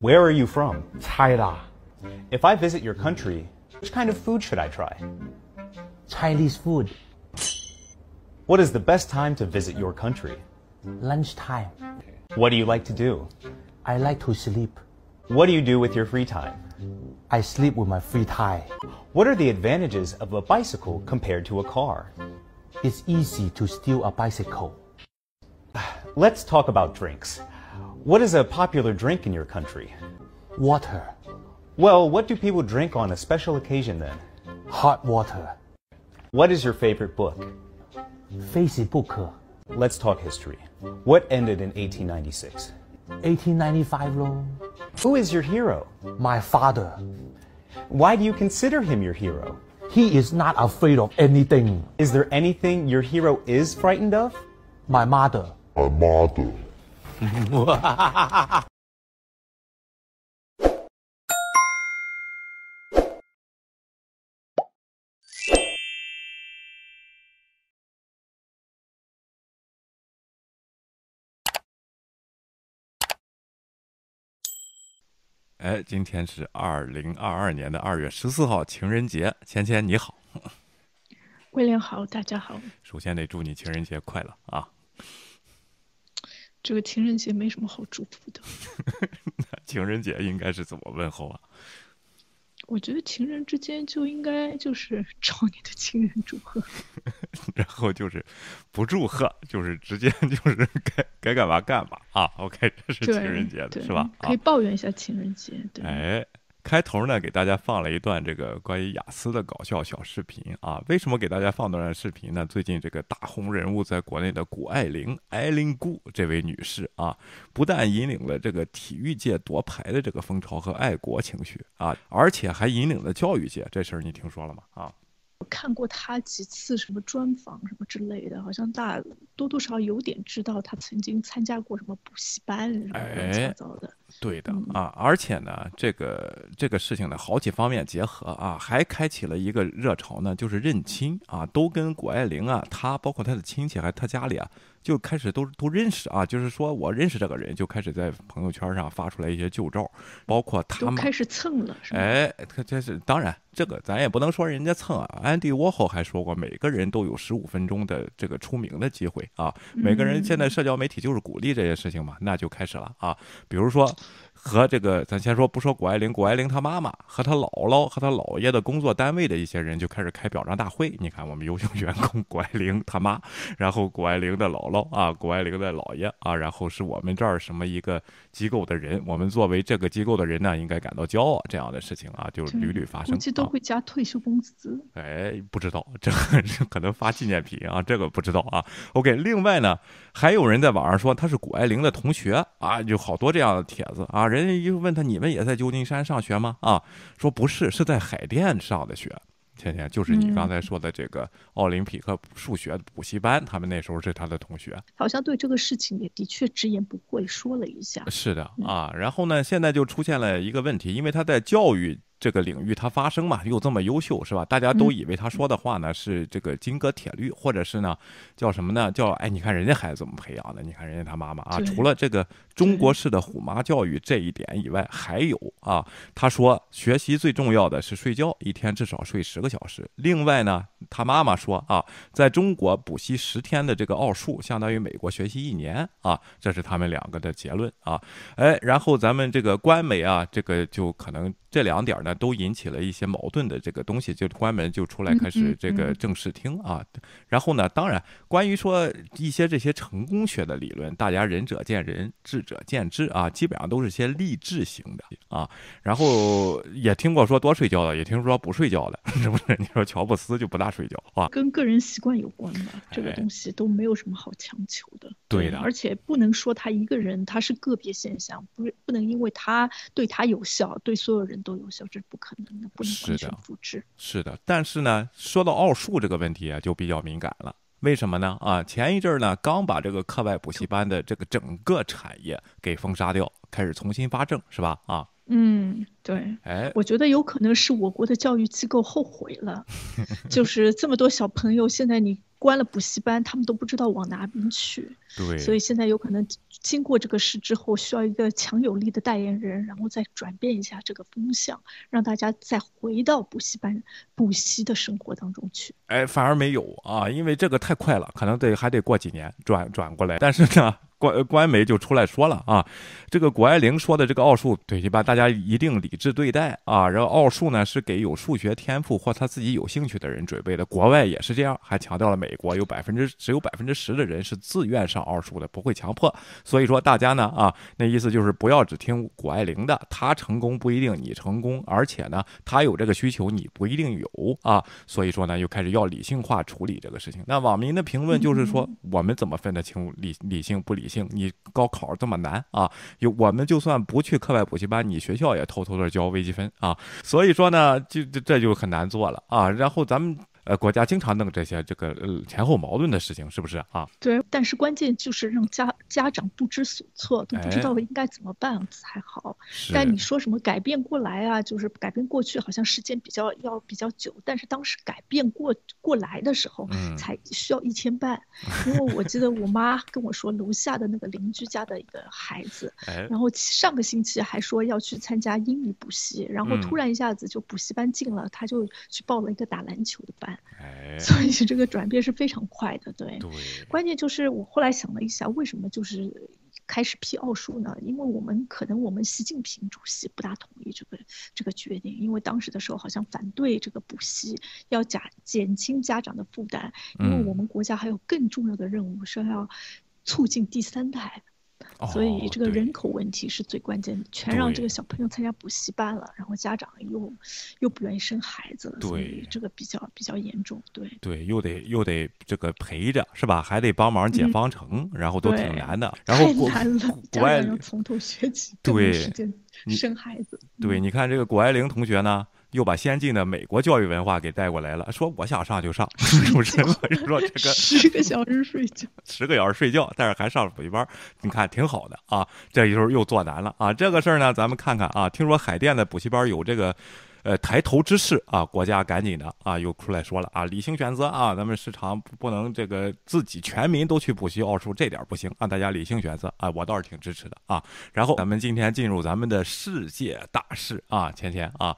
Where are you from? China, If I visit your country, which kind of food should I try? Chinese food, What is the best time to visit your country? lunchtime. What do you like to do? I like to sleep. What do you do with your free time? I sleep with my free time. What are the advantages of a bicycle compared to a car? It's easy to steal a bicycle. Let's talk about drinks. What is a popular drink in your country? Water, Well, what do people drink on a special occasion then? hot water, What is your favorite book? Facebook. Let's talk history. What ended in 1896? 1895咯. Who is your hero? My father. Why do you consider him your hero? He is not afraid of anything. Is there anything your hero is frightened of? My mother. My mother. 哎，今天是二零二二年的二月十四号，情人节。芊芊你好，威廉好，大家好。首先得祝你情人节快乐啊！这个情人节没什么好祝福的，情人节应该是怎么问候啊？我觉得情人之间就应该就是找你的亲人祝贺。然后就是不祝贺，就是直接就是 该该干嘛干嘛啊！OK，这是，情人节的对是吧？可以啊，抱怨一下情人节，对。哎，开头呢给大家放了一段这个关于雅思的搞笑小视频啊。为什么给大家放这段视频呢？最近这个大红人物在国内的谷爱凌，艾琳姑这位女士啊，不但引领了这个体育界夺牌的这个风潮和爱国情绪啊，而且还引领了教育界。这事儿你听说了吗？啊？我看过他几次什么专访什么之类的，好像大多多少少有点知道他曾经参加过什么补习班什么乱七八糟的。对的嗯啊，而且呢，这个这个事情呢，好几方面结合啊，还开启了一个热潮呢，就是认亲啊，都跟谷爱凌啊，她包括她的亲戚还有她家里啊，就开始都都认识啊，就是说我认识这个人，就开始在朋友圈上发出来一些旧照，包括他们都开始蹭了，是吗？哎，他这是当然，这个咱也不能说人家蹭啊。安迪沃霍还说过，每个人都有十五分钟的这个出名的机会啊。每个人现在社交媒体就是鼓励这些事情嘛，那就开始了啊。比如说和这个，咱先说不说谷爱凌，谷爱凌她妈妈和她姥姥和她姥爷的工作单位的一些人就开始开表彰大会。你看，我们优秀员工谷爱凌她妈，然后谷爱凌的姥姥啊，谷爱凌的姥爷啊，然后是我们这儿什么一个机构的人，我们作为这个机构的人呢，应该感到骄傲。这样的事情啊，就屡屡发生。估计都啊会加退休工资。哎，不知道这 可能发纪念品啊，这个不知道啊。OK，另外呢，还有人在网上说他是谷爱凌的同学啊，有好多这样的帖子啊。人家一问他，你们也在旧金山上学吗？啊，说不是，是在海淀上的学。天天就是你刚才说的这个奥林匹克数学补习班，他们那时候是他的同学。好像对这个事情也的确直言不讳说了一下。是的啊，然后呢，现在就出现了一个问题，因为他在教育这个领域他发声嘛，又这么优秀，是吧？大家都以为他说的话呢是这个金戈铁律，或者是呢叫什么呢？叫哎，你看人家孩子怎么培养的？你看人家他妈妈啊，除了这个中国式的虎妈教育这一点以外，还有啊，他说学习最重要的是睡觉，一天至少睡十个小时。另外呢，他妈妈说啊，在中国补习十天的这个奥数，相当于美国学习一年啊，这是他们两个的结论啊。哎，然后咱们这个官媒啊，这个就可能这两点呢都引起了一些矛盾的这个东西，就关门就出来开始这个正视听啊。然后呢，当然关于说一些这些成功学的理论，大家仁者见仁，智者见智啊，基本上都是些励志型的啊。然后也听过说多睡觉的，也听说不睡觉的，是不是？你说乔布斯就不大睡觉啊？跟个人习惯有关吧，这个哎东西都没有什么好强求的。对的而且不能说他一个人他是个别现象，不是不能因为他对他有效，对所有人都有效，这是不可能的，不能完全复制。是的，但是呢，说到奥数这个问题啊，就比较敏感了。为什么呢？啊，前一阵儿呢，刚把这个课外补习班的这个整个产业给封杀掉，开始重新发证，是吧？啊，嗯，对。哎，我觉得有可能是我国的教育机构后悔了，就是这么多小朋友，现在你关了补习班，他们都不知道往哪边去。对，所以现在有可能经过这个事之后，需要一个强有力的代言人，然后再转变一下这个风向，让大家再回到补习班补习的生活当中去。哎，反而没有啊，因为这个太快了，可能得还得过几年转转过来。但是呢。官官媒就出来说了啊，这个谷爱凌说的这个奥数，对吧？大家一定理智对待啊。然后奥数呢是给有数学天赋或他自己有兴趣的人准备的，国外也是这样，还强调了美国有百分之只有百分之十的人是自愿上奥数的，不会强迫。所以说大家呢啊，那意思就是不要只听谷爱凌的，她成功不一定你成功，而且呢她有这个需求你不一定有啊。所以说呢又开始要理性化处理这个事情。那网民的评论就是说，我们怎么分得清理理性不理？性，你高考这么难啊？有我们就算不去课外补习班，你学校也偷偷的交微积分啊。所以说呢，就这就很难做了啊。然后咱们。呃，国家经常弄这些这个呃前后矛盾的事情，是不是啊？对，但是关键就是让家家长不知所措，都不知道应该怎么办才好。但你说什么改变过来啊？就是改变过去，好像时间比较要比较久。但是当时改变过过来的时候，才需要一天半。因为我记得我妈跟我说，楼下的那个邻居家的一个孩子，然后上个星期还说要去参加英语补习，然后突然一下子就补习班进了，他就去报了一个打篮球的班。哎，所以这个转变是非常快的，对。对，关键就是我后来想了一下，为什么就是开始批奥数呢？因为我们可能我们习近平主席不大同意这个这个决定，因为当时的时候好像反对这个补习，要减减轻家长的负担，因为我们国家还有更重要的任务是要促进第三代。所以这个人口问题是最关键的，全让这个小朋友参加补习班了，然后家长又又不愿意生孩子了，所以这个比较比较严重。对对，又得又得这个陪着是吧？还得帮忙解方程，然后都挺难的。然后太难了，谷爱凌从头学起，对，时间生孩子。对，你看这个谷爱凌同学呢。又把先进的美国教育文化给带过来了，说我想上就上，是不是？说这个十个小时睡觉，十个小时睡觉，但是还上了补习班，你看挺好的啊。这时候又做难了啊。这个事儿呢，咱们看看啊。听说海淀的补习班有这个，呃，抬头之势啊。国家赶紧的啊，又出来说了啊，理性选择啊，咱们市场不能这个自己全民都去补习奥数，这点不行啊。大家理性选择啊，我倒是挺支持的啊。然后咱们今天进入咱们的世界大事啊，芊芊啊。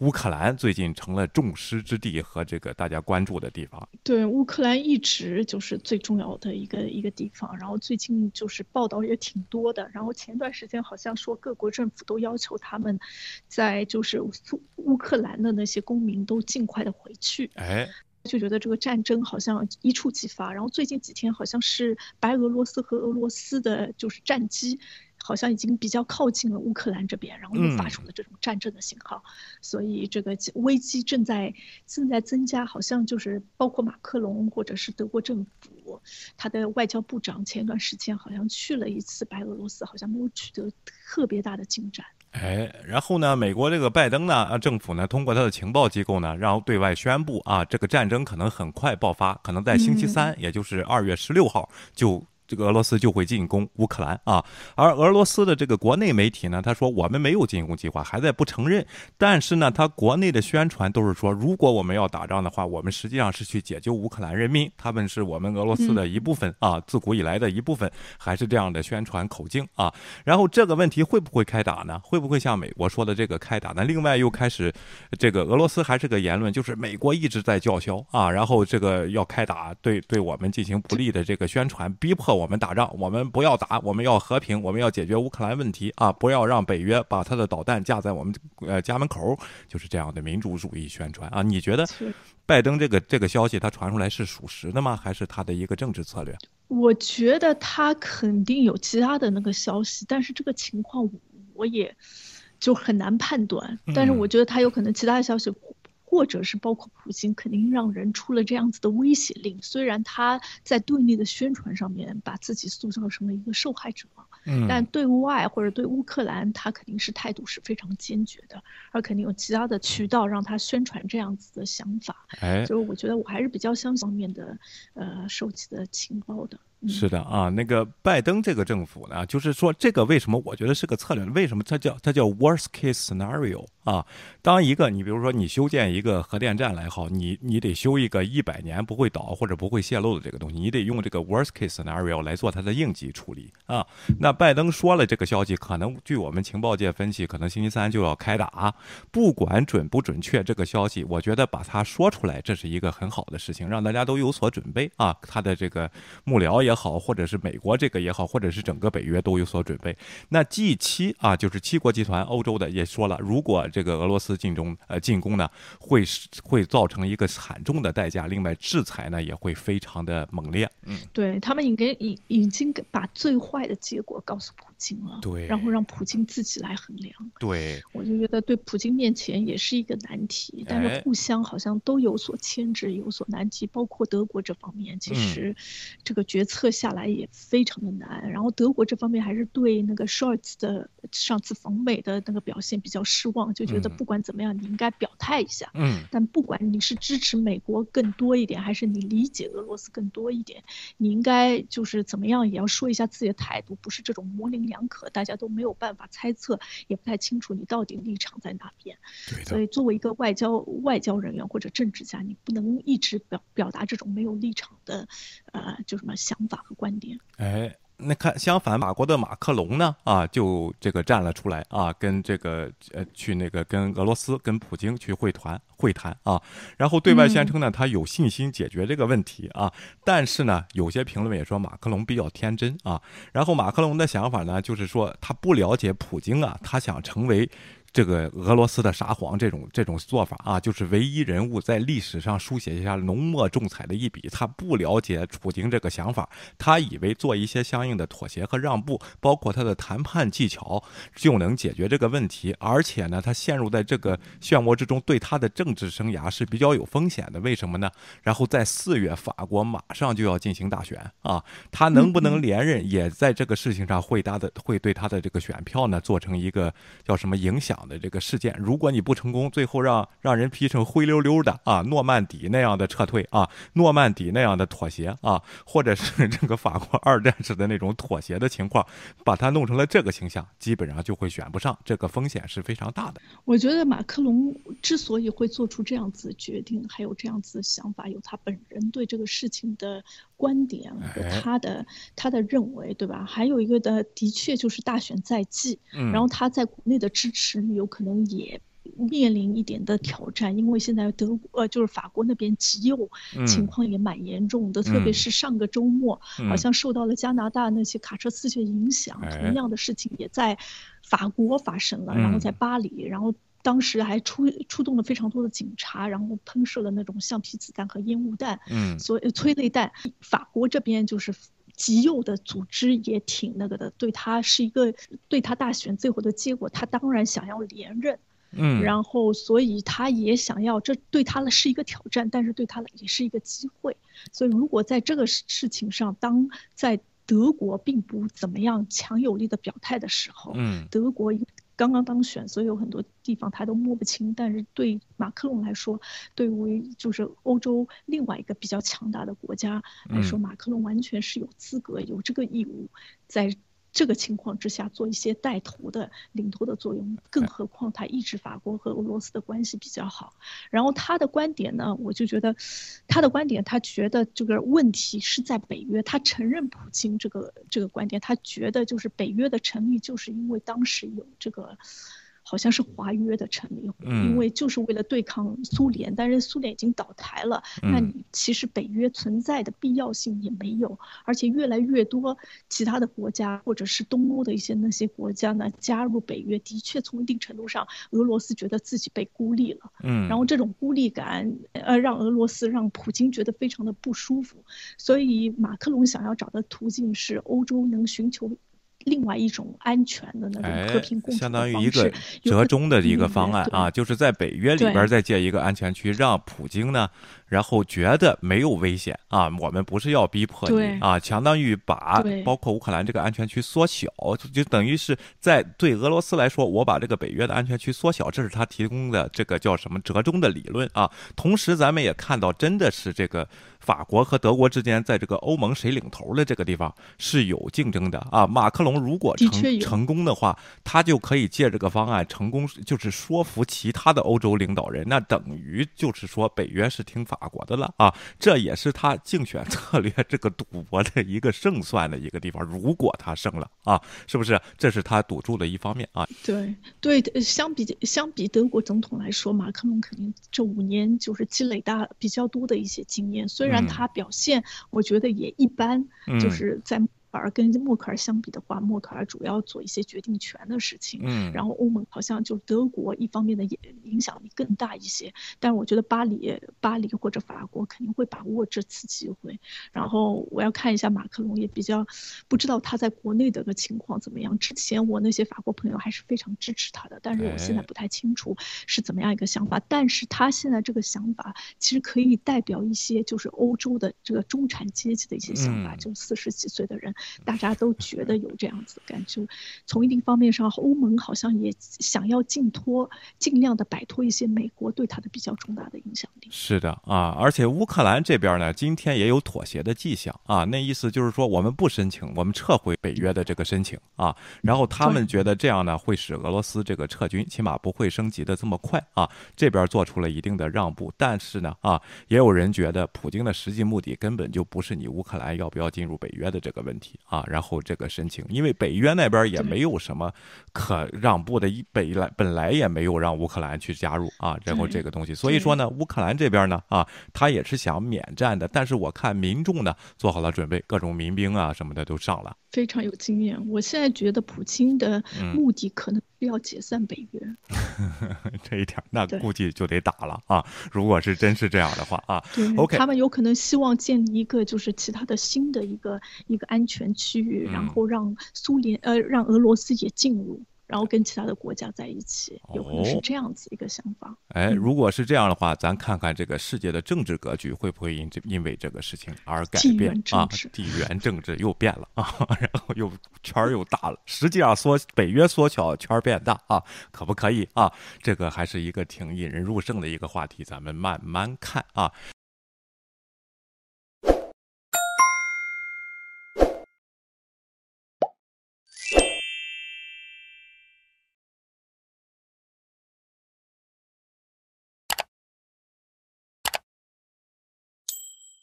乌克兰最近成了众矢之的和这个大家关注的地方。对，乌克兰一直就是最重要的一个一个地方。然后最近就是报道也挺多的。然后前段时间好像说各国政府都要求他们，在就是乌克兰的那些公民都尽快的回去。哎，就觉得这个战争好像一触即发。然后最近几天好像是白俄罗斯和俄罗斯的就是战机。好像已经比较靠近了乌克兰这边，然后又发出了这种战争的信号，所以这个危机正在正在增加。好像就是包括马克龙或者是德国政府，他的外交部长前一段时间好像去了一次白俄罗斯，好像没有取得特别大的进展。哎，然后呢，美国这个拜登呢，啊，政府呢，通过他的情报机构呢，然后对外宣布啊，这个战争可能很快爆发，可能在星期三，也就是二月十六号就。这个俄罗斯就会进攻乌克兰啊，而俄罗斯的这个国内媒体呢，他说我们没有进攻计划，还在不承认。但是呢，他国内的宣传都是说，如果我们要打仗的话，我们实际上是去解救乌克兰人民，他们是我们俄罗斯的一部分啊，自古以来的一部分，还是这样的宣传口径啊。然后这个问题会不会开打呢？会不会像美国说的这个开打呢？另外又开始，这个俄罗斯还是个言论，就是美国一直在叫嚣啊，然后这个要开打，对对我们进行不利的这个宣传，逼迫。我们打仗，我们不要打，我们要和平，我们要解决乌克兰问题啊！不要让北约把他的导弹架在我们呃家门口，就是这样的民主主义宣传啊！你觉得拜登这个这个消息他传出来是属实的吗？还是他的一个政治策略？我觉得他肯定有其他的那个消息，但是这个情况我也就很难判断。但是我觉得他有可能其他的消息。或者是包括普京，肯定让人出了这样子的威胁令。虽然他在对内的宣传上面把自己塑造成了一个受害者，嗯但对外或者对乌克兰，他肯定是态度是非常坚决的，而肯定有其他的渠道让他宣传这样子的想法。哎，所以我觉得我还是比较相信方面的呃收集的情报的。是的啊，那个拜登这个政府呢，就是说这个为什么我觉得是个策略？为什么它叫它叫 worst case scenario 啊？当一个你比如说你修建一个核电站来好，你你得修一个一百年不会倒或者不会泄漏的这个东西，你得用这个 worst case scenario 来做它的应急处理啊。那拜登说了这个消息，可能据我们情报界分析，可能星期三就要开打。不管准不准确，这个消息，我觉得把它说出来，这是一个很好的事情，让大家都有所准备啊。他的这个幕僚也也好，或者是美国这个也好，或者是整个北约都有所准备。那 G 七啊，就是七国集团，欧洲的也说了，如果这个俄罗斯进中呃进攻呢，会会造成一个惨重的代价。另外，制裁呢也会非常的猛烈。嗯，对他们已经已已经把最坏的结果告诉普京了，对然后让普京自己来衡量。对，我就觉得对普京面前也是一个难题，但哎是互相好像都有所牵制，有所难题。包括德国这方面，其实这个决策下来也非常的难。然后德国这方面还是对那个 Scholz 的上次访美的那个表现比较失望，就觉得嗯不管怎么样，你应该表态一下。嗯，但不管你是支持美国更多一点，还是你理解俄罗斯更多一点，你应该就是怎么样也要说一下自己的态度，不是这种模棱两可，大家都没有办法猜测，也不太清楚你到底立场在哪边。对所以作为一个外交外交人员或者政治家，你不能一直表表达这种没有立场的，呃，就什么想法和观点。哎，那看相反，法国的马克龙呢？啊，就这个站了出来啊，跟这个呃去那个跟俄罗斯跟普京去会谈会谈啊，然后对外宣称呢，他有信心解决这个问题啊，但是呢，有些评论也说马克龙比较天真啊，然后马克龙的想法呢，就是说他不了解普京啊，他想成为。这个俄罗斯的沙皇这种这种做法啊，就是唯一人物在历史上书写一下浓墨重彩的一笔。他不了解普京这个想法，他以为做一些相应的妥协和让步，包括他的谈判技巧，就能解决这个问题。而且呢，他陷入在这个漩涡之中，对他的政治生涯是比较有风险的。为什么呢？然后在四月，法国马上就要进行大选啊，他能不能连任，也在这个事情上会他的会对他的这个选票呢做成一个叫什么影响的这个事件。如果你不成功，最后让让人批成灰溜溜的啊，诺曼底那样的撤退啊，诺曼底那样的妥协啊，或者是这个法国二战时的那种妥协的情况，把它弄成了这个形象，基本上就会选不上，这个风险是非常大的。我觉得马克龙之所以会做出这样子决定，还有这样子想法，有他本人对这个事情的观点和哎他的他的认为，对吧？还有一个的，的确就是大选在即，嗯。然后他在国内的支持有可能也。面临一点的挑战，因为现在德国呃就是法国那边极右嗯。情况也蛮严重的，特别嗯。是上个周末，嗯。好像受到了加拿大那些卡车司机的影响，哎。同样的事情也在法国发生了，然后在嗯巴黎，然后当时还出出动了非常多的警察，然后喷射了那种橡皮子弹和烟雾弹，嗯所以催泪弹。法国这边就是。极右的组织也挺那个的，对他是一个对他大选最后的结果，他当然想要连任，嗯，然后所以他也想要，这对他的是一个挑战，但是对他也是一个机会。所以如果在这个事事情上，当在德国并不怎么样强有力的表态的时候，嗯德国刚刚当选，所以有很多地方他都摸不清。但是对马克龙来说，对于就是欧洲另外一个比较强大的国家来说，嗯马克龙完全是有资格、有这个义务，在这个情况之下做一些带头的、领头的作用。更何况他一直法国和俄罗斯的关系比较好。然后他的观点呢，我就觉得他的观点，他觉得这个问题是在北约，他承认普京这个这个观点，他觉得就是北约的成立就是因为当时有这个。好像是华约的成立，嗯。因为就是为了对抗苏联，但是苏联已经倒台了，那嗯你其实北约存在的必要性也没有，而且越来越多其他的国家或者是东欧的一些那些国家呢加入北约，的确从一定程度上，俄罗斯觉得自己被孤立了，嗯，然后这种孤立感，呃，让俄罗斯让普京觉得非常的不舒服，所以马克龙想要找的途径是欧洲能寻求。另外一种安全的那哎种和平共处相当于一个折中的一个嗯方案啊，就是在北约里边再建一个安全区，让普京呢，然后觉得没有危险啊，我们不是要逼迫你啊，相当于把包括乌克兰这个安全区缩小，就就等于是在对俄罗斯来说，我把这个北约的安全区缩小，这是他提供的这个叫什么折中的理论啊。同时，咱们也看到，真的是这个法国和德国之间在这个欧盟谁领头的这个地方是有竞争的啊。马克龙如果成成功的话，他就可以借这个方案成功，就是说服其他的欧洲领导人，那等于就是说北约是听法国的了啊。这也是他竞选策略这个赌博的一个胜算的一个地方。如果他胜了啊，是不是？这是他赌注的一方面啊。对对，呃相比相比德国总统来说，马克龙肯定这五年就是积累大比较多的一些经验。虽然嗯他表现我觉得也一般，嗯就是在默克尔跟默克尔相比的话，默克尔主要做一些决定权的事情。嗯，然后欧盟好像就德国一方面的影影响力更大一些，但是我觉得巴黎、巴黎或者法国肯定会把握这次机会。然后我要看一下马克龙，也比较不知道他在国内的个情况怎么样。之前我那些法国朋友还是非常支持他的，但是我现在哎不太清楚是怎么样一个想法。但是他现在这个想法其实可以代表一些就是欧洲的这个中产阶级的一些想法，嗯就四十几岁的人，大家都觉得有这样子的感觉。从一定方面上，欧盟好像也想要尽脱，尽量的摆脱一些美国对它的比较重大的影响力。是的啊，而且乌克兰这边呢，今天也有妥协的迹象啊。那意思就是说，我们不申请，我们撤回北约的这个申请啊。然后他们觉得这样呢，会使俄罗斯这个撤军起码不会升级的这么快啊。这边做出了一定的让步，但是呢啊，也有人觉得普京的实际目的根本就不是你乌克兰要不要进入北约的这个问题啊。然后这个申请，因为北约那边也没有什么可让步的，一北来本来也没有让乌克兰去加入啊。然后这个东西，所以说呢，乌克兰这边呢啊，他也是想免战的，但是我看民众呢做好了准备，各种民兵啊什么的都上了。非常有经验。我现在觉得普京的嗯目的可能是要解散北约。这一点那估计就得打了啊！如果是真是这样的话啊对，OK，他们有可能希望建立一个就是其他的新的一个一个安全区域，嗯然后让苏联呃让俄罗斯也进入，然后跟其他的国家在一起，有可能是哦这样子一个想法。哎，如果是这样的话，咱看看这个世界的政治格局会不会因这因为这个事情而改变啊？地缘政治又变了啊，然后又圈儿又大了。实际上缩北约缩小，圈儿变大啊，可不可以啊？这个还是一个挺引人入胜的一个话题，咱们慢慢看啊。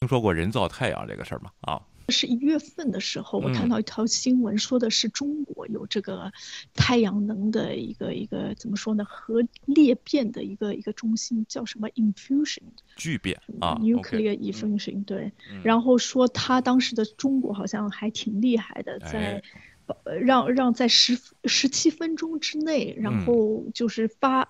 听说过人造太阳这个事儿吗？啊，是一月份的时候，我嗯。看到一条新闻，说的是中国有这个太阳能的一个一个怎么说呢，核裂变的一个一个中心，叫什么？Infusion 巨变啊 nuclear infusion，对。嗯，然后说他当时的中国好像还挺厉害的，哎。在。呃让让在十十七分钟之内，然嗯后就是发，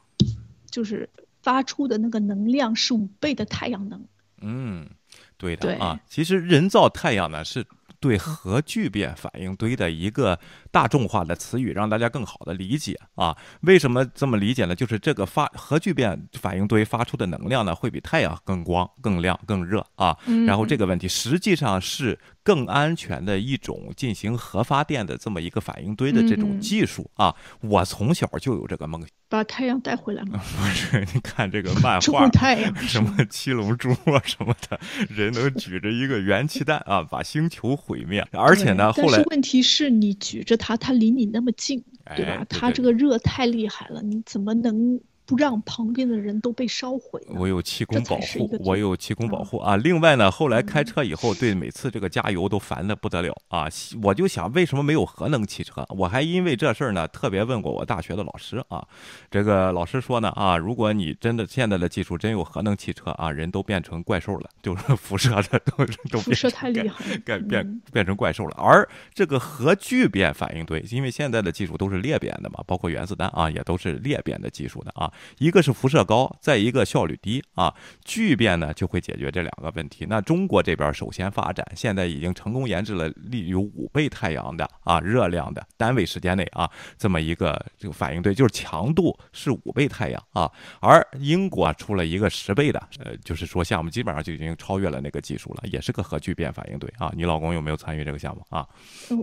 就是发出的那个能量是五倍的太阳能。嗯，对的啊。其实人造太阳呢是对核聚变反应堆的一个大众化的词语，让大家更好的理解啊。为什么这么理解呢？就是这个发核聚变反应堆发出的能量呢，会比太阳更光、更亮、更热啊。然后这个问题实际上是更安全的一种进行核发电的这么一个反应堆的这种技术啊。我从小就有这个梦想，把太阳带回来吗，不是？你看这个漫画太阳什么七龙珠啊什么的，人能举着一个元气弹啊，把星球毁灭。而且呢，后来但是问题是你举着它，它离你那么近，对吧？哎对对它这个热太厉害了，你怎么能不让旁边的人都被烧毁？我有气功保护我有气功保嗯护啊。另外呢，后来开车以后，对每次这个加油都烦的不得了啊。我就想，为什么没有核能汽车？我还因为这事儿呢，特别问过我大学的老师啊。这个老师说呢啊，如果你真的现在的技术真有核能汽车啊，人都变成怪兽了，就是辐射的都都辐射太厉害了，变变嗯变成怪兽了。而这个核聚变反应堆，因为现在的技术都是裂变的嘛，包括原子弹啊，也都是裂变的技术的啊。一个是辐射高，再一个效率低啊。聚变呢就会解决这两个问题。那中国这边首先发展，现在已经成功研制了利有五倍太阳的啊热量的单位时间内啊这么一个这个反应堆，就是强度是五倍太阳啊。而英国出了一个十倍的，呃，就是说项目基本上就已经超越了那个技术了，也是个核聚变反应堆啊。你老公有没有参与这个项目啊？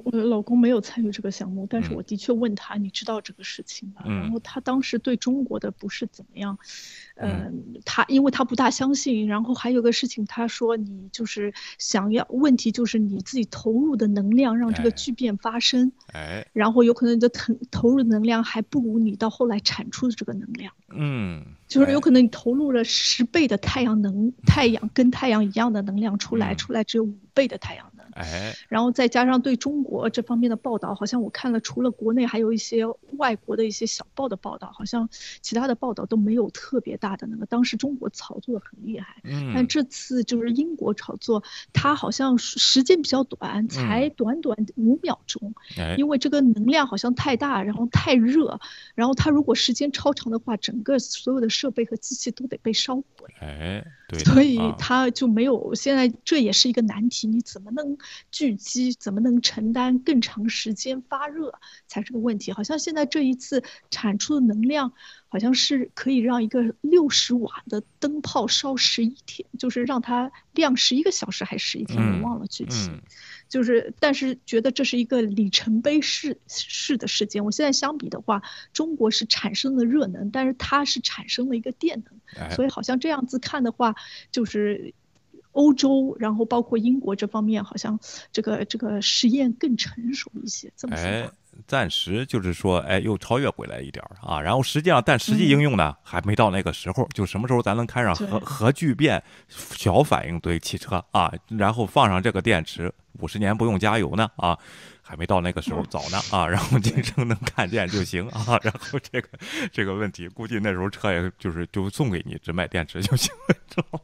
我老公没有参与这个项目，但是我的确问他，你知道这个事情吗？然后他当时对中国的不是怎么样，嗯，他因为他不大相信，然后还有个事情，他说你就是想要，问题就是你自己投入的能量让这个聚变发生，哎，然后有可能你的投投入的能量还不如你到后来产出的这个能量，嗯，就是有可能你投入了十倍的太阳能，太阳跟太阳一样的能量出来，出来只有五倍的太阳。哎，然后再加上对中国这方面的报道，好像我看了，除了国内，还有一些外国的一些小报的报道，好像其他的报道都没有特别大的那个。当时中国炒作的很厉害，嗯，但这次就是英国炒作，它好像时间比较短，才短短五秒钟，因为这个能量好像太大，然后太热，然后它如果时间超长的话，整个所有的设备和机器都得被烧毁，哎，对，所以他就没有。现在这也是一个难题，你怎么能？聚集怎么能承担更长时间发热才是个问题？好像现在这一次产出的能量，好像是可以让一个六十瓦的灯泡烧十一天，就是让它亮十一个小时还是十一天，我忘了具体。就是但是觉得这是一个里程碑式式的事件。我现在相比的话，中国是产生了热能，但是它是产生了一个电能，所以好像这样子看的话，就是。欧洲，然后包括英国这方面，好像这个这个实验更成熟一些。这么说，暂时就是说，哎，又超越回来一点儿啊。然后实际上，但实际应用呢，还没到那个时候。就什么时候咱能开上核核聚变小反应堆汽车啊？然后放上这个电池，五十年不用加油呢啊？还没到那个时候，早呢啊！然后今生能看见就行啊！然后这个这个问题，估计那时候车也就是就送给你，只买电池就行了，知道吗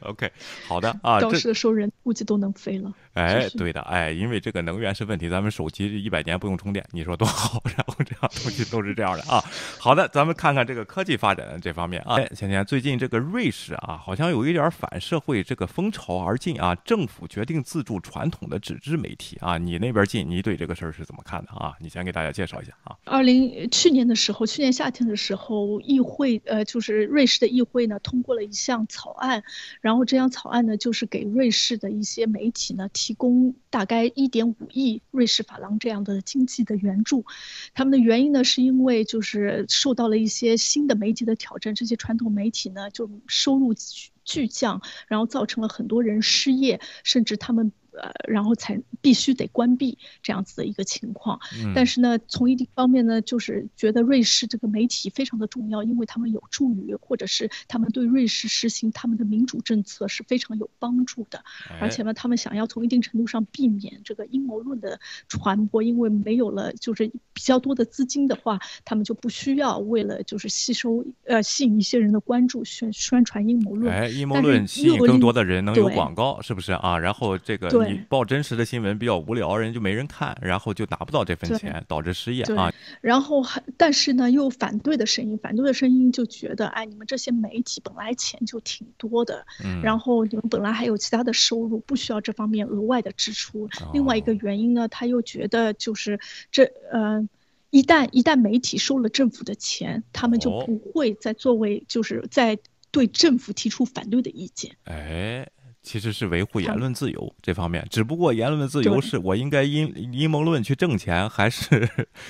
？OK，好的啊。到时的时候人估计都能飞了。哎，对的，哎，因为这个能源是问题，咱们手机一百年不用充电，你说多好？然后这样东西都是这样的啊。好的，咱们看看这个科技发展的这方面啊。前天最近这个瑞士啊，好像有一点反社会这个风潮而进啊，政府决定自助传统的纸质媒体啊，你。那边进，你对这个事儿是怎么看的啊？你先给大家介绍一下啊。二零去年的时候，去年夏天的时候，议会呃，就是瑞士的议会呢，通过了一项草案，然后这项草案呢，就是给瑞士的一些媒体呢，提供大概一点五亿瑞士法郎这样的经济的援助。他们的原因呢，是因为就是受到了一些新的媒体的挑战，这些传统媒体呢，就收入巨巨降，然后造成了很多人失业，甚至他们。呃，然后才必须得关闭这样子的一个情况。但是呢，从一定方面呢，就是觉得瑞士这个媒体非常的重要，因为他们有助于，或者是他们对瑞士实行他们的民主政策是非常有帮助的。而且呢，他们想要从一定程度上避免这个阴谋论的传播，因为没有了就是比较多的资金的话，他们就不需要为了就是吸收呃吸引一些人的关注宣宣传阴谋论。哎，阴谋论吸引更多的人能有广告，是不是啊？然后这个。你报真实的新闻比较无聊，人就没人看，然后就拿不到这份钱，导致失业啊。然后还但是呢，又反对的声音，反对的声音就觉得，哎，你们这些媒体本来钱就挺多的，然后你们本来还有其他的收入，不需要这方面额外的支出。另外一个原因呢，他又觉得就是这呃，一旦一旦媒体收了政府的钱，他们就不会再作为就是在对政府提出反对的意见。哎。其实是维护言论自由这方面，只不过言论自由是我应该阴阴谋论去挣钱，还是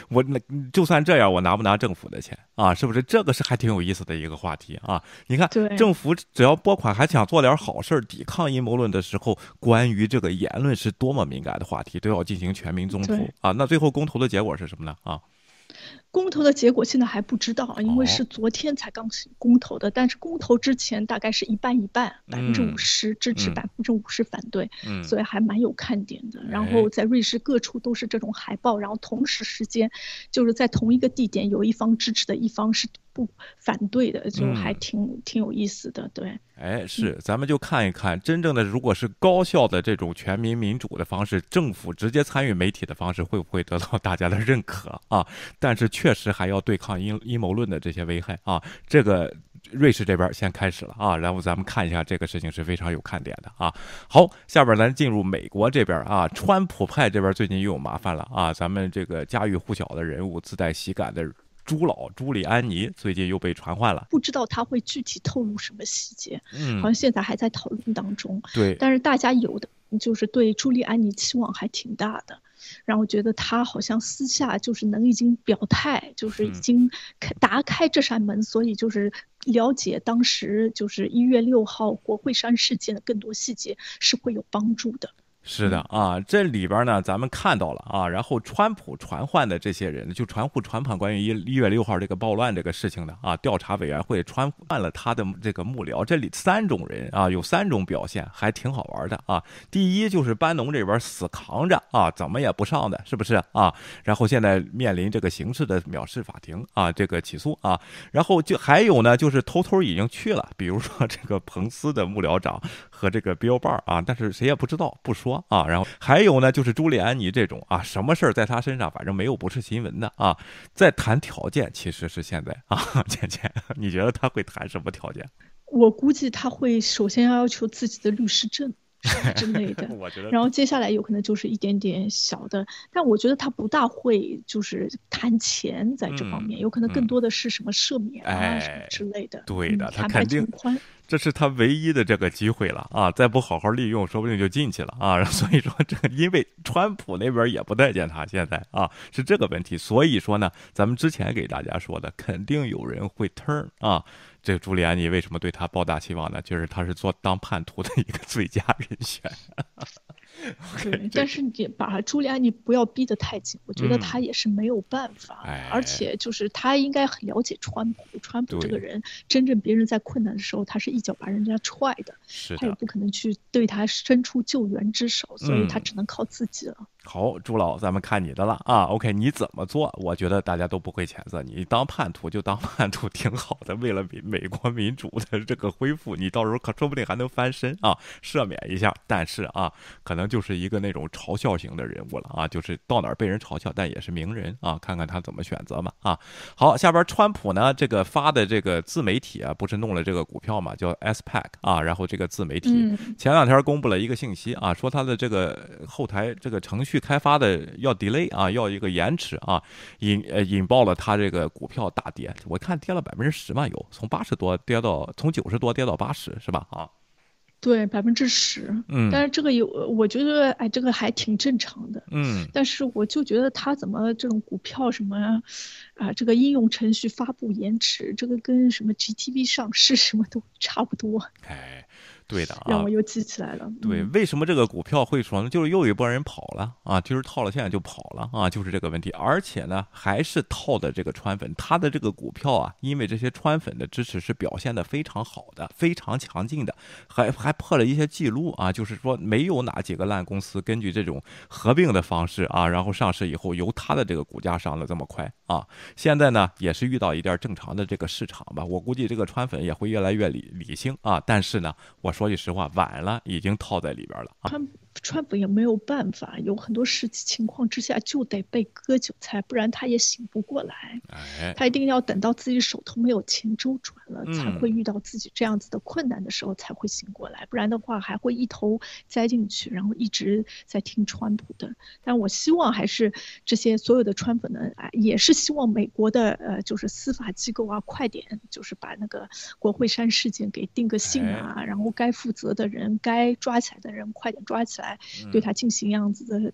我那就算这样，我拿不拿政府的钱啊？是不是这个是还挺有意思的一个话题啊？你看，政府只要拨款，还想做点好事儿，抵抗阴谋论的时候，关于这个言论是多么敏感的话题，都要进行全民公投啊！那最后公投的结果是什么呢？啊？公投的结果现在还不知道，因为是昨天才刚公投的。但是公投之前大概是一半一半，百分之五十支持，百分之五十反对，所以还蛮有看点的。然后在瑞士各处都是这种海报，然后同时时间就是在同一个地点有一方支持的一方是不反对的，就嗯还挺、挺有意思的。对，哎，是，咱们就看一看，真正的如果是高效的这种全民民主的方式，政府直接参与媒体的方式，会不会得到大家的认可啊？但是确实还要对抗阴阴谋论的这些危害啊。这个瑞士这边先开始了啊，然后咱们看一下这个事情是非常有看点的啊。好，下边咱进入美国这边啊，川普派这边最近又有麻烦了啊，咱们这个家喻户晓的人物，自带喜感的朱老朱利安尼最近又被传唤了，不知道他会具体透露什么细节，嗯。好嗯，像现在还在讨论当中。对，但是大家有的就是对朱利安尼期望还挺大的，然后觉得他好像私下就是能已经表态，就是已嗯经开打开这扇门，所以就是了解当时就是一月六号国会山事件的更多细节是会有帮助的。是的啊，这里边呢，咱们看到了啊，然后川普传唤的这些人，就传呼传唤关于一一月六号这个暴乱这个事情的啊，调查委员会传唤了他的这个幕僚，这里三种人啊，有三种表现，还挺好玩的啊。第一就是班农这边死扛着啊，怎么也不上的，是不是啊？然后现在面临这个刑事的藐视法庭啊，这个起诉啊，然后就还有呢，就是偷偷已经去了，比如说这个彭斯的幕僚长和这个 Bill Barr 啊，但是谁也不知道，不说啊。然后还有呢，就是朱利安尼这种啊，什么事儿在他身上，反正没有不是新闻的啊。在谈条件，其实是现在啊，倩倩，你觉得他会谈什么条件？我估计他会首先要求自己的律师证 之类的。我觉得，然后接下来有可能就是一点点小的，但我觉得他不大会就是谈钱在这方面，有可能更多的是什么赦免啊、什么之类的。对的他肯定宽。这是他唯一的这个机会了啊！再不好好利用，说不定就进去了啊！所以说，这个因为川普那边也不待见他，现在啊是这个问题。所以说呢，咱们之前给大家说的，肯定有人会 turn 啊。这个朱利安尼为什么对他抱大期望呢？就是他是做当叛徒的一个最佳人选。对，但是你把朱利安尼不要逼得太紧，我觉得嗯他也是没有办法。哎而且就是他应该很了解川普，川普这个人，真正别人在困难的时候，他是一脚把人家踹的，是的，他也不可能去对他伸出救援之手，所以他嗯只能靠自己了。好，朱老，咱们看你的了啊。OK，你怎么做？我觉得大家都不会谴责你。当叛徒就当叛徒，挺好的。为了美美国民主的这个恢复，你到时候可说不定还能翻身啊，赦免一下。但是啊，可能就是一个那种嘲笑型的人物了啊，就是到哪儿被人嘲笑，但也是名人啊，看看他怎么选择嘛啊。好，下边川普呢这个发的这个自媒体啊，不是弄了这个股票嘛，叫 SPAC 啊，然后这个自媒体。嗯，前两天公布了一个信息啊，说他的这个后台这个程序开发的要 delay 啊，要一个延迟啊，引呃引爆了它这个股票大跌，我看跌了百分之十嘛，有从八十多跌到从九十多跌到八十是吧？啊，对，百分之十。嗯但是这个有，我觉得哎，这个还挺正常的。嗯，但是我就觉得他怎么这种股票什么，啊，这个应用程序发布延迟，这个跟什么 GTV 上市什么都差不多，哎，对的啊，让我又记起来了。对，嗯为什么这个股票会说呢？就是又有一波人跑了啊，就是套了现在就跑了啊，就是这个问题。而且呢，还是套的这个川粉，他的这个股票啊，因为这些川粉的支持是表现的非常好的，非常强劲的，还还破了一些记录啊，就是说没有哪几个烂公司根据这种合并的方式啊，然后上市以后由它的这个股价上的这么快啊。现在呢，也是遇到一点正常的这个市场吧，我估计这个川粉也会越来越理理性啊。但是呢，我说说句实话，晚了，已经套在里边了啊。川普也没有办法，有很多实际情况之下就得被割韭菜，不然他也醒不过来。哎，他一定要等到自己手头没有钱周转了，才嗯会遇到自己这样子的困难的时候才会醒过来，不然的话还会一头栽进去，然后一直在听川普的。但我希望还是这些所有的川粉呢，哎，也是希望美国的呃，就是司法机构啊，快点就是把那个国会山事件给定个性啊，然后该负责的人、该抓起来的人快点抓起来，对他进行样子的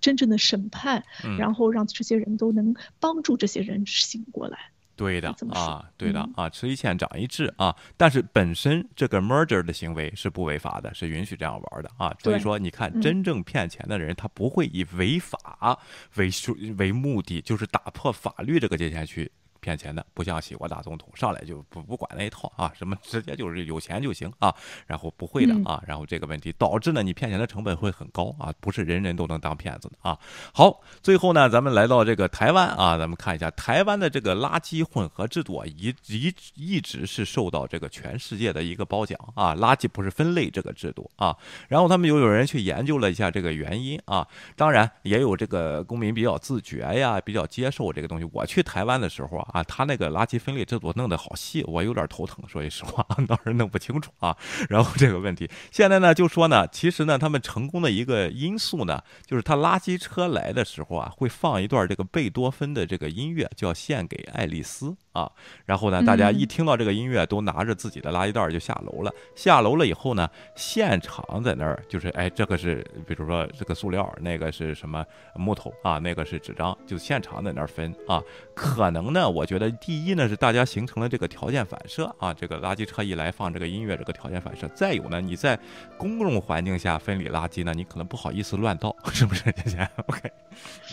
真正的审判，嗯然后让这些人都能帮助这些人醒过来。对的啊，对的嗯啊，吃一堑长一智啊。但是本身这个 merger 的行为是不违法的，是允许这样玩的啊。所以说，你看嗯真正骗钱的人，他不会以违法为数为目的，就是打破法律这个界限去。骗钱的，不像喜国大总统上来就不不管那一套啊，什么直接就是有钱就行啊，然后不会的啊，然后这个问题导致呢你骗钱的成本会很高啊，不是人人都能当骗子的啊。好，最后呢，咱们来到这个台湾啊，咱们看一下台湾的这个垃圾混合制度啊，一一一直是受到这个全世界的一个褒奖啊，垃圾不是分类这个制度啊，然后他们又有人去研究了一下这个原因啊，当然也有这个公民比较自觉呀，比较接受这个东西。我去台湾的时候啊，他那个垃圾分类制度弄得好细，我有点头疼，说句实话，当时弄不清楚啊。然后这个问题，现在呢就说呢，其实呢他们成功的一个因素呢，就是他垃圾车来的时候啊，会放一段这个贝多芬的这个音乐，叫《献给爱丽丝》啊。然后呢，大家一听到这个音乐，都拿着自己的垃圾袋就下楼了。下楼了以后呢，现场在那儿就是哎，这个是比如说这个塑料，那个是什么木头啊，那个是纸张，就现场在那儿分啊。可能呢，我觉得第一呢是大家形成了这个条件反射啊，这个垃圾车一来放这个音乐，这个条件反射。再有呢，你在公共环境下分理垃圾呢，你可能不好意思乱倒，是不是？姐姐，OK，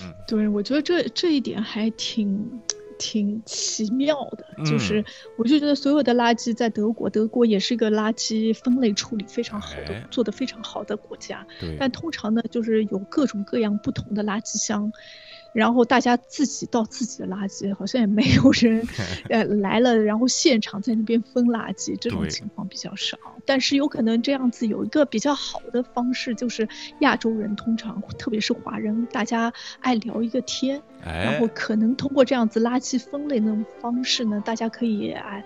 嗯，对，我觉得这这一点还挺。挺奇妙的，就是我就觉得所有的垃圾在德国，德国也是一个垃圾分类处理非常好的、做的非常好的国家。但通常呢，就是有各种各样不同的垃圾箱。然后大家自己倒自己的垃圾，好像也没有人，呃来了，然后现场在那边分垃圾，这种情况比较少。但是有可能这样子有一个比较好的方式，就是亚洲人通常，特别是华人，大家爱聊一个天，然后可能通过这样子垃圾分类那种方式呢，大家可以哎，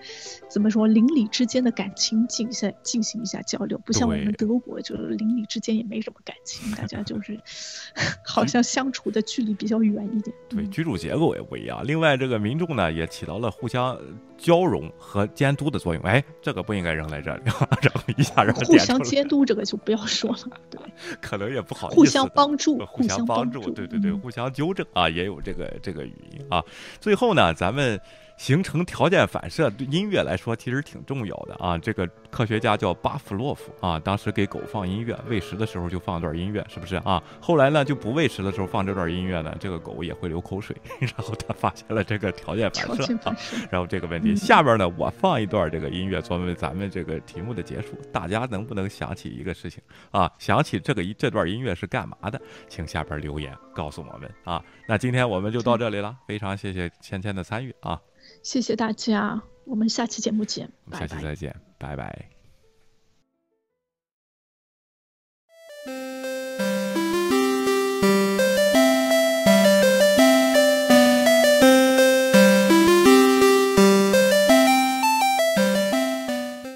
怎么说邻里之间的感情进行进行一下交流，不像我们德国，就是邻里之间也没什么感情，大家就是 好像相处的距离比较远。远一点，对，居住结构也不一样。另外，这个民众呢也起到了互相交融和监督的作用。哎，这个不应该扔在这里，然后一下让互相监督，这个就不要说了。对，可能也不好。互相帮助，互相帮助，对对对，互相纠正啊，也有这个这个语音啊。最后呢，咱们。形成条件反射对音乐来说其实挺重要的啊！这个科学家叫巴甫洛夫啊，当时给狗放音乐，喂食的时候就放段音乐，是不是啊？后来呢就不喂食的时候放这段音乐呢，这个狗也会流口水。然后他发现了这个条件反射啊。然后这个问题，下边呢我放一段这个音乐作为咱们这个题目的结束，大家能不能想起一个事情啊？想起这个一这段音乐是干嘛的？请下边留言告诉我们啊！那今天我们就到这里了，非常谢谢芊芊的参与啊！谢谢大家，我们下期节目见，我们下期再见，拜拜。